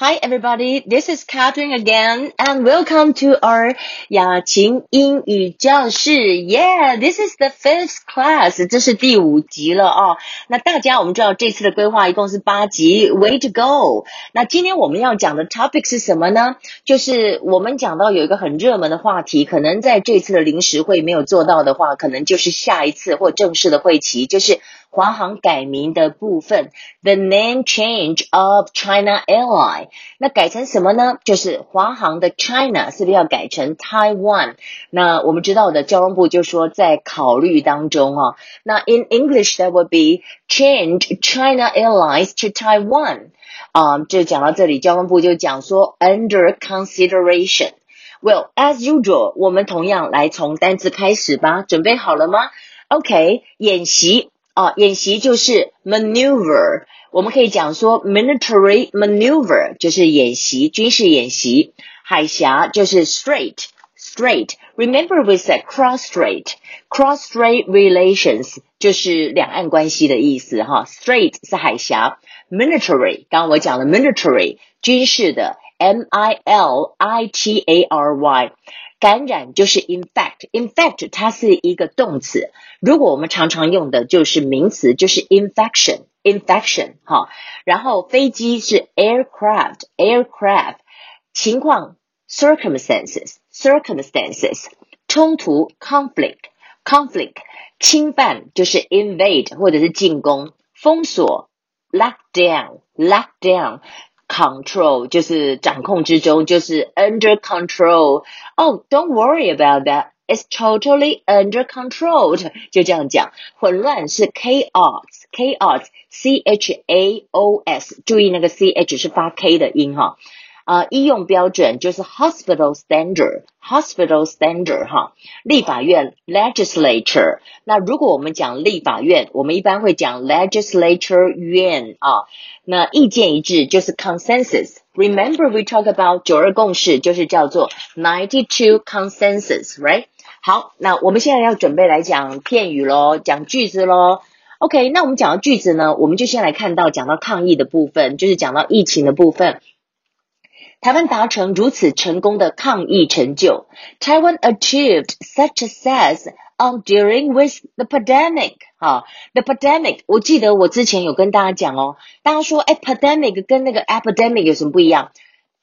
Hi everybody, this is Catherine again and welcome to our 雅琴英语教室。Yeah, this is the fifth class，这是第五集了哦。那大家我们知道这次的规划一共是八集，Way to go！那今天我们要讲的 topic 是什么呢？就是我们讲到有一个很热门的话题，可能在这次的临时会没有做到的话，可能就是下一次或正式的会期，就是。 华航改名的部分，the name change of China Airline，那改成什么呢？就是华航的 China 是不是要改成 Taiwan？那我们知道的交通部就说在考虑当中啊。那 in English that would be change China Airlines to Taiwan。啊，就讲到这里，交通部就讲说 under consideration。Well, as usual，我们同样来从单词开始吧。准备好了吗？OK，演习。 啊，演习就是 maneuver，我们可以讲说 military maneuver 就是演习，军事演习。海峡就是 strait。Straight.。Remember we said cross strait，cross strait relations 就是两岸关系的意思哈。strait 是海峡，military 刚刚我讲了 military 军事的，M I L I T A R Y。感染就是 infect，infect 它是一个动词。如果我们常常用的就是名词，就是 infection，infection 哈。然后飞机是 aircraft，aircraft。情况 circumstances，circumstances。冲突 conflict，conflict。侵犯就是 invade 或者是进攻。封锁 lockdown，lockdown。control 就是掌控之中，就是 under control。Oh, don't worry about that. It's totally under control. 就这样讲，混乱是 chaos, chaos, c h a o s。注意那个 c h 是发 k 的音哈。 啊，医用标准就是 hospital standard，hospital standard 哈。立法院 legislature，那如果我们讲立法院，我们一般会讲 legislature 院啊。那意见一致就是 consensus。Remember we talk about 九二共识，就是叫做 ninety two consensus，right？好，那我们现在要准备来讲片语喽，讲句子喽。OK，那我们讲到句子呢，我们就先来看到讲到抗疫的部分，就是讲到疫情的部分。台湾达成如此成功的抗疫成就，Taiwan achieved such success on dealing with the pandemic。哈，the pandemic，我记得我之前有跟大家讲哦，大家说，哎，pandemic 跟那个 epidemic 有什么不一样？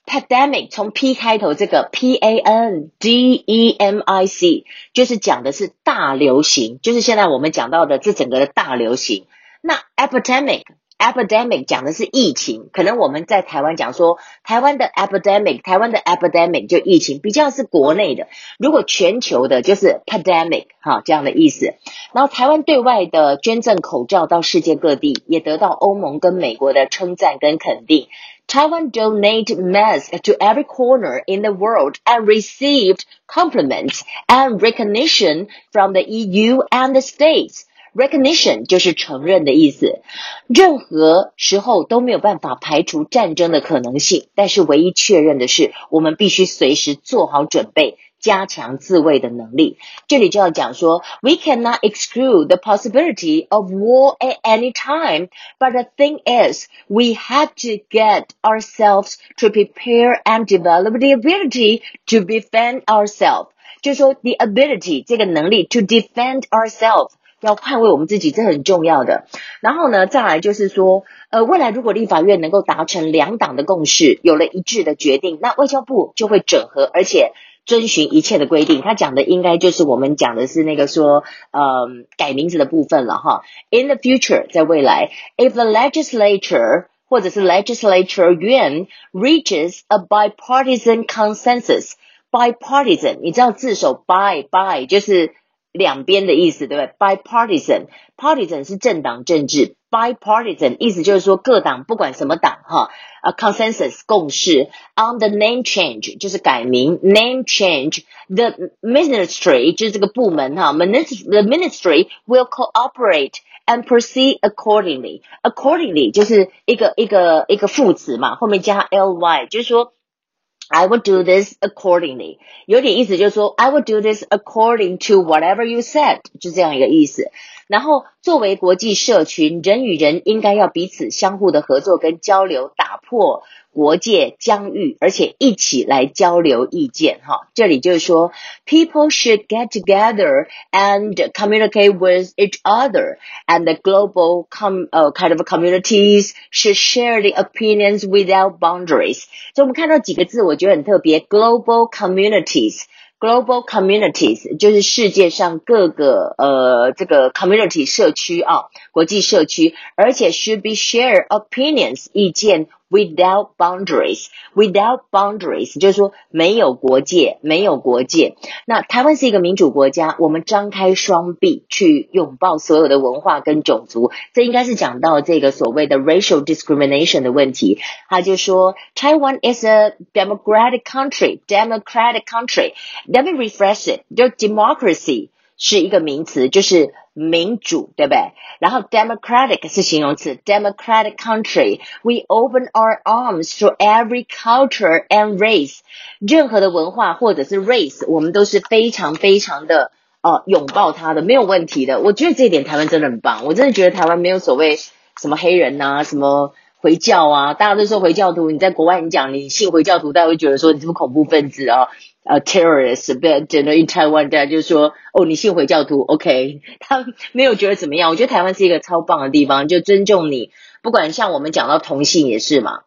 pandemic 从 P 开头，这个 P A N D E M I C 就是讲的是大流行，就是现在我们讲到的这整个的大流行。那 epidemic。 epidemic 讲的是疫情，可能我们在台湾讲说台湾的 epidemic，台湾的 epidemic 就疫情，比较是国内的。如果全球的，就是 pandemic 哈这样的意思。然后台湾对外的捐赠口罩到世界各地，也得到欧盟跟美国的称赞跟肯定。Taiwan donate masks to every corner in the world and received compliments and recognition from the EU and the states. Recognition 就是承认的意思。任何时候都没有办法排除战争的可能性，但是唯一确认的是，我们必须随时做好准备，加强自卫的能力。这里就要讲说，We cannot exclude the possibility of war at any time, but the thing is, we have to get ourselves to prepare and develop the ability to defend ourselves。就说 the ability 这个能力 to defend ourselves。 要捍卫我们自己，这很重要的。然后呢，再来就是说，呃，未来如果立法院能够达成两党的共识，有了一致的决定，那外交部就会整合，而且遵循一切的规定。他讲的应该就是我们讲的是那个说，呃，改名字的部分了哈。In the future，在未来，if the legislature 或者是 legislature yuan reaches a bipartisan consensus，bipartisan，你知道字首 by by 就是。两边的意思，对不对？bipartisan，partisan 是政党政治，bipartisan 意思就是说各党不管什么党哈，啊，consensus 共识，on the name change 就是改名，name change，the ministry 就是这个部门哈，ministry，the ministry will cooperate and proceed accordingly，accordingly 就是一个一个一个副词嘛，后面加 ly，就是说。I will do this accordingly，有点意思就是说，I will do this according to whatever you said，就这样一个意思。然后作为国际社群，人与人应该要彼此相互的合作跟交流，打破。国界疆域，而且一起来交流意见，哈，这里就是说，people should get together and communicate with each other, and the global com 呃 kind of communities should share the opinions without boundaries。所以我们看到几个字，我觉得很特别，global communities。Global communities 就是世界上各个呃这个 community 社区啊，国际社区，而且 should be share opinions 意见 without boundaries，without boundaries 就是说没有国界，没有国界。那台湾是一个民主国家，我们张开双臂去拥抱所有的文化跟种族，这应该是讲到这个所谓的 racial discrimination 的问题。他就说，Taiwan is a democratic country，democratic country。Let me refresh it，就 democracy 是一个名词，就是 民主，对不对？然后 democratic 是形容词，democratic country。We open our arms to every culture and race。任何的文化或者是 race，我们都是非常非常的呃拥抱它的，没有问题的。我觉得这一点台湾真的很棒，我真的觉得台湾没有所谓什么黑人呐，什么。回教啊，大家都说回教徒。你在国外，你讲你信回教徒，大家会觉得说你是不是恐怖分子啊？呃，terrorist，被整个 in Taiwan，大家就说哦，你信回教徒，OK？他没有觉得怎么样。我觉得台湾是一个超棒的地方，就尊重你。不管像我们讲到同性也是嘛，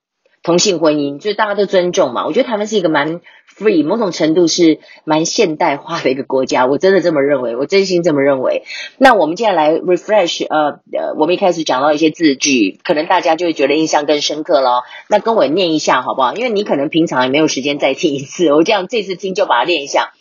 同性婚姻，就是大家都尊重嘛。我觉得台湾是一个蛮。free 某种程度是蛮现代化的一个国家，我真的这么认为，我真心这么认为。那我们接下来 refresh，呃呃，我们一开始讲到一些字句，可能大家就会觉得印象更深刻了。那跟我念一下好不好？因为你可能平常也没有时间再听一次，我这样这次听就把它练一下。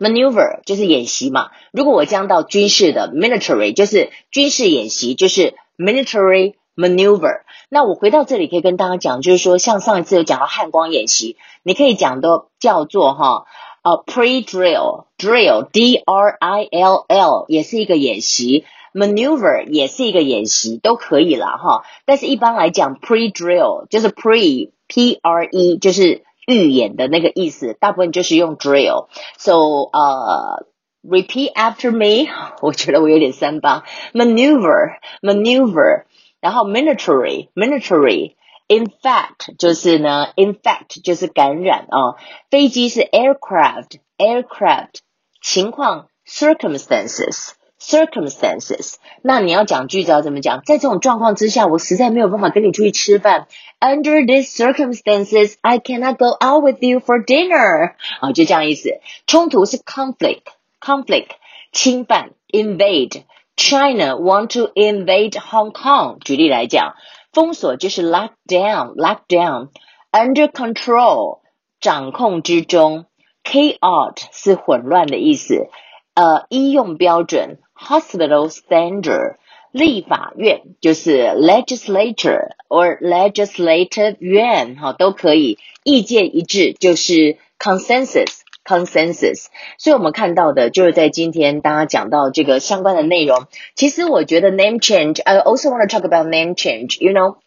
Maneuver 就是演习嘛。如果我将到军事的 military 就是军事演习，就是 military maneuver。那我回到这里可以跟大家讲，就是说，像上一次有讲到汉光演习，你可以讲的叫做哈，呃，pre drill drill d r i l l 也是一个演习，maneuver 也是一个演习，都可以了哈。但是一般来讲，pre drill 就是 pre p r e 就是预演的那个意思，大部分就是用 drill。So 呃，repeat after me，我觉得我有点三八，maneuver maneuver。 然后 military military infect 就是呢 infect 就是感染啊，飞机是 aircraft aircraft 情况 circumstances circumstances，那你要讲句子要怎么讲？在这种状况之下，我实在没有办法跟你出去吃饭。Under these circumstances, I cannot go out with you for dinner。啊，就这样意思。冲突是 conflict conflict 侵犯 invade。 China want to invade Hong Kong。举例来讲，封锁就是 lock down，lock down。Under control，掌控之中。Chaos 是混乱的意思。呃，医用标准 hospital standard。立法院就是 legislature or legislative 院，哈，都可以。意见一致就是 consensus。 consensus，所以我们看到的就是在今天大家讲到这个相关的内容。其实我觉得 name change，I also want to talk about name change. You know.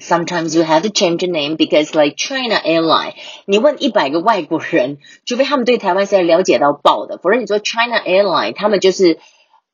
Sometimes you have to change the name because like China Airline，你问一百个外国人，除非他们对台湾是了解到爆的，否则你说 China Airline，他们就是。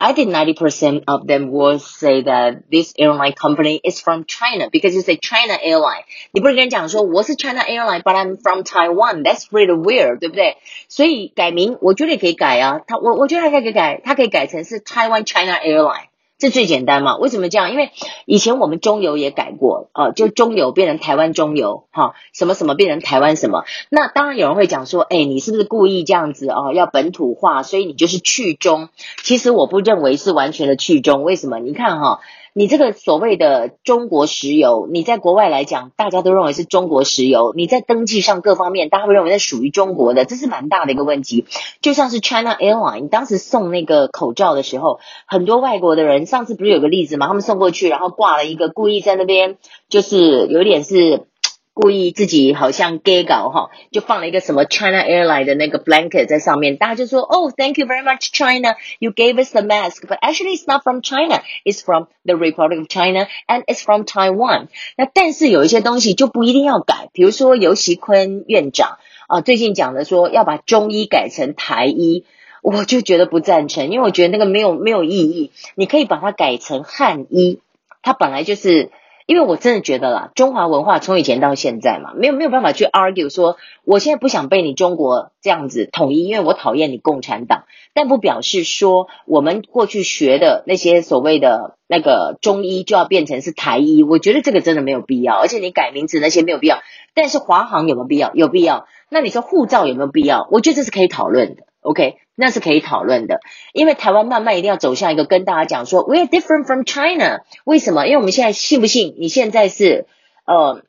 I think 90% of them will say that this airline company is from China because it's a China airline. 你不能跟人讲说我是 China airline, but I'm from Taiwan. That's really weird，对不对？所以改名，我觉得也可以改啊。他我我觉得他可以改，他可以改成是 Taiwan China airline。 这最简单嘛？为什么这样？因为以前我们中油也改过，呃，就中油变成台湾中油，哈，什么什么变成台湾什么？那当然有人会讲说，哎，你是不是故意这样子哦？要本土化，所以你就是去中。其实我不认为是完全的去中，为什么？你看哈。你这个所谓的中国石油，你在国外来讲，大家都认为是中国石油。你在登记上各方面，大家会认为那属于中国的，这是蛮大的一个问题。就像是 China Airline 当时送那个口罩的时候，很多外国的人，上次不是有个例子嘛？他们送过去，然后挂了一个，故意在那边，就是有点是。故意自己好像 gay 搞哈，就放了一个什么 China Airline 的那个 blanket 在上面，大家就说哦，Thank you very much China, you gave us the mask, but actually it's not from China, it's from the Republic of China and it's from Taiwan。那但是有一些东西就不一定要改，比如说尤习坤院长啊，最近讲的说要把中医改成台医。我就觉得不赞成，因为我觉得那个没有没有意义。你可以把它改成汉医，它本来就是。因为我真的觉得啦，中华文化从以前到现在嘛，没有没有办法去 argue 说，我现在不想被你中国这样子统一，因为我讨厌你共产党，但不表示说我们过去学的那些所谓的那个中医就要变成是台医，我觉得这个真的没有必要，而且你改名字那些没有必要，但是华航有没有必要？有必要。那你说护照有没有必要？我觉得这是可以讨论的。OK，那是可以讨论的，因为台湾慢慢一定要走向一个跟大家讲说，We are different from China。为什么？因为我们现在信不信？你现在是呃。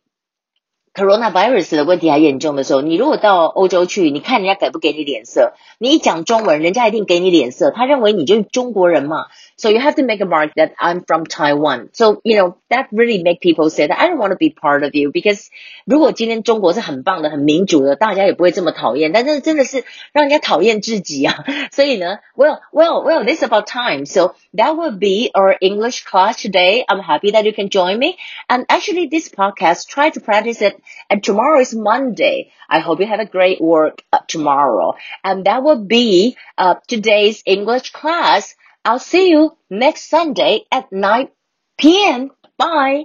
coronavirus 的问题还严重的时候，你如果到欧洲去，你看人家给不给你脸色？你一讲中文，人家一定给你脸色，他认为你就是中国人嘛。So you have to make a mark that I'm from Taiwan. So you know that really make people say that I don't want to be part of you because 如果今天中国是很棒的、很民主的，大家也不会这么讨厌。但是真的是让人家讨厌至极啊！所以呢，Well, well, well, this about time. So that will be our English class today. I'm happy that you can join me. And actually, this podcast try to practice it and tomorrow is Monday. I hope you have a great work uh, tomorrow. And that will be uh, today's English class. I'll see you next Sunday at 9 p.m. Bye.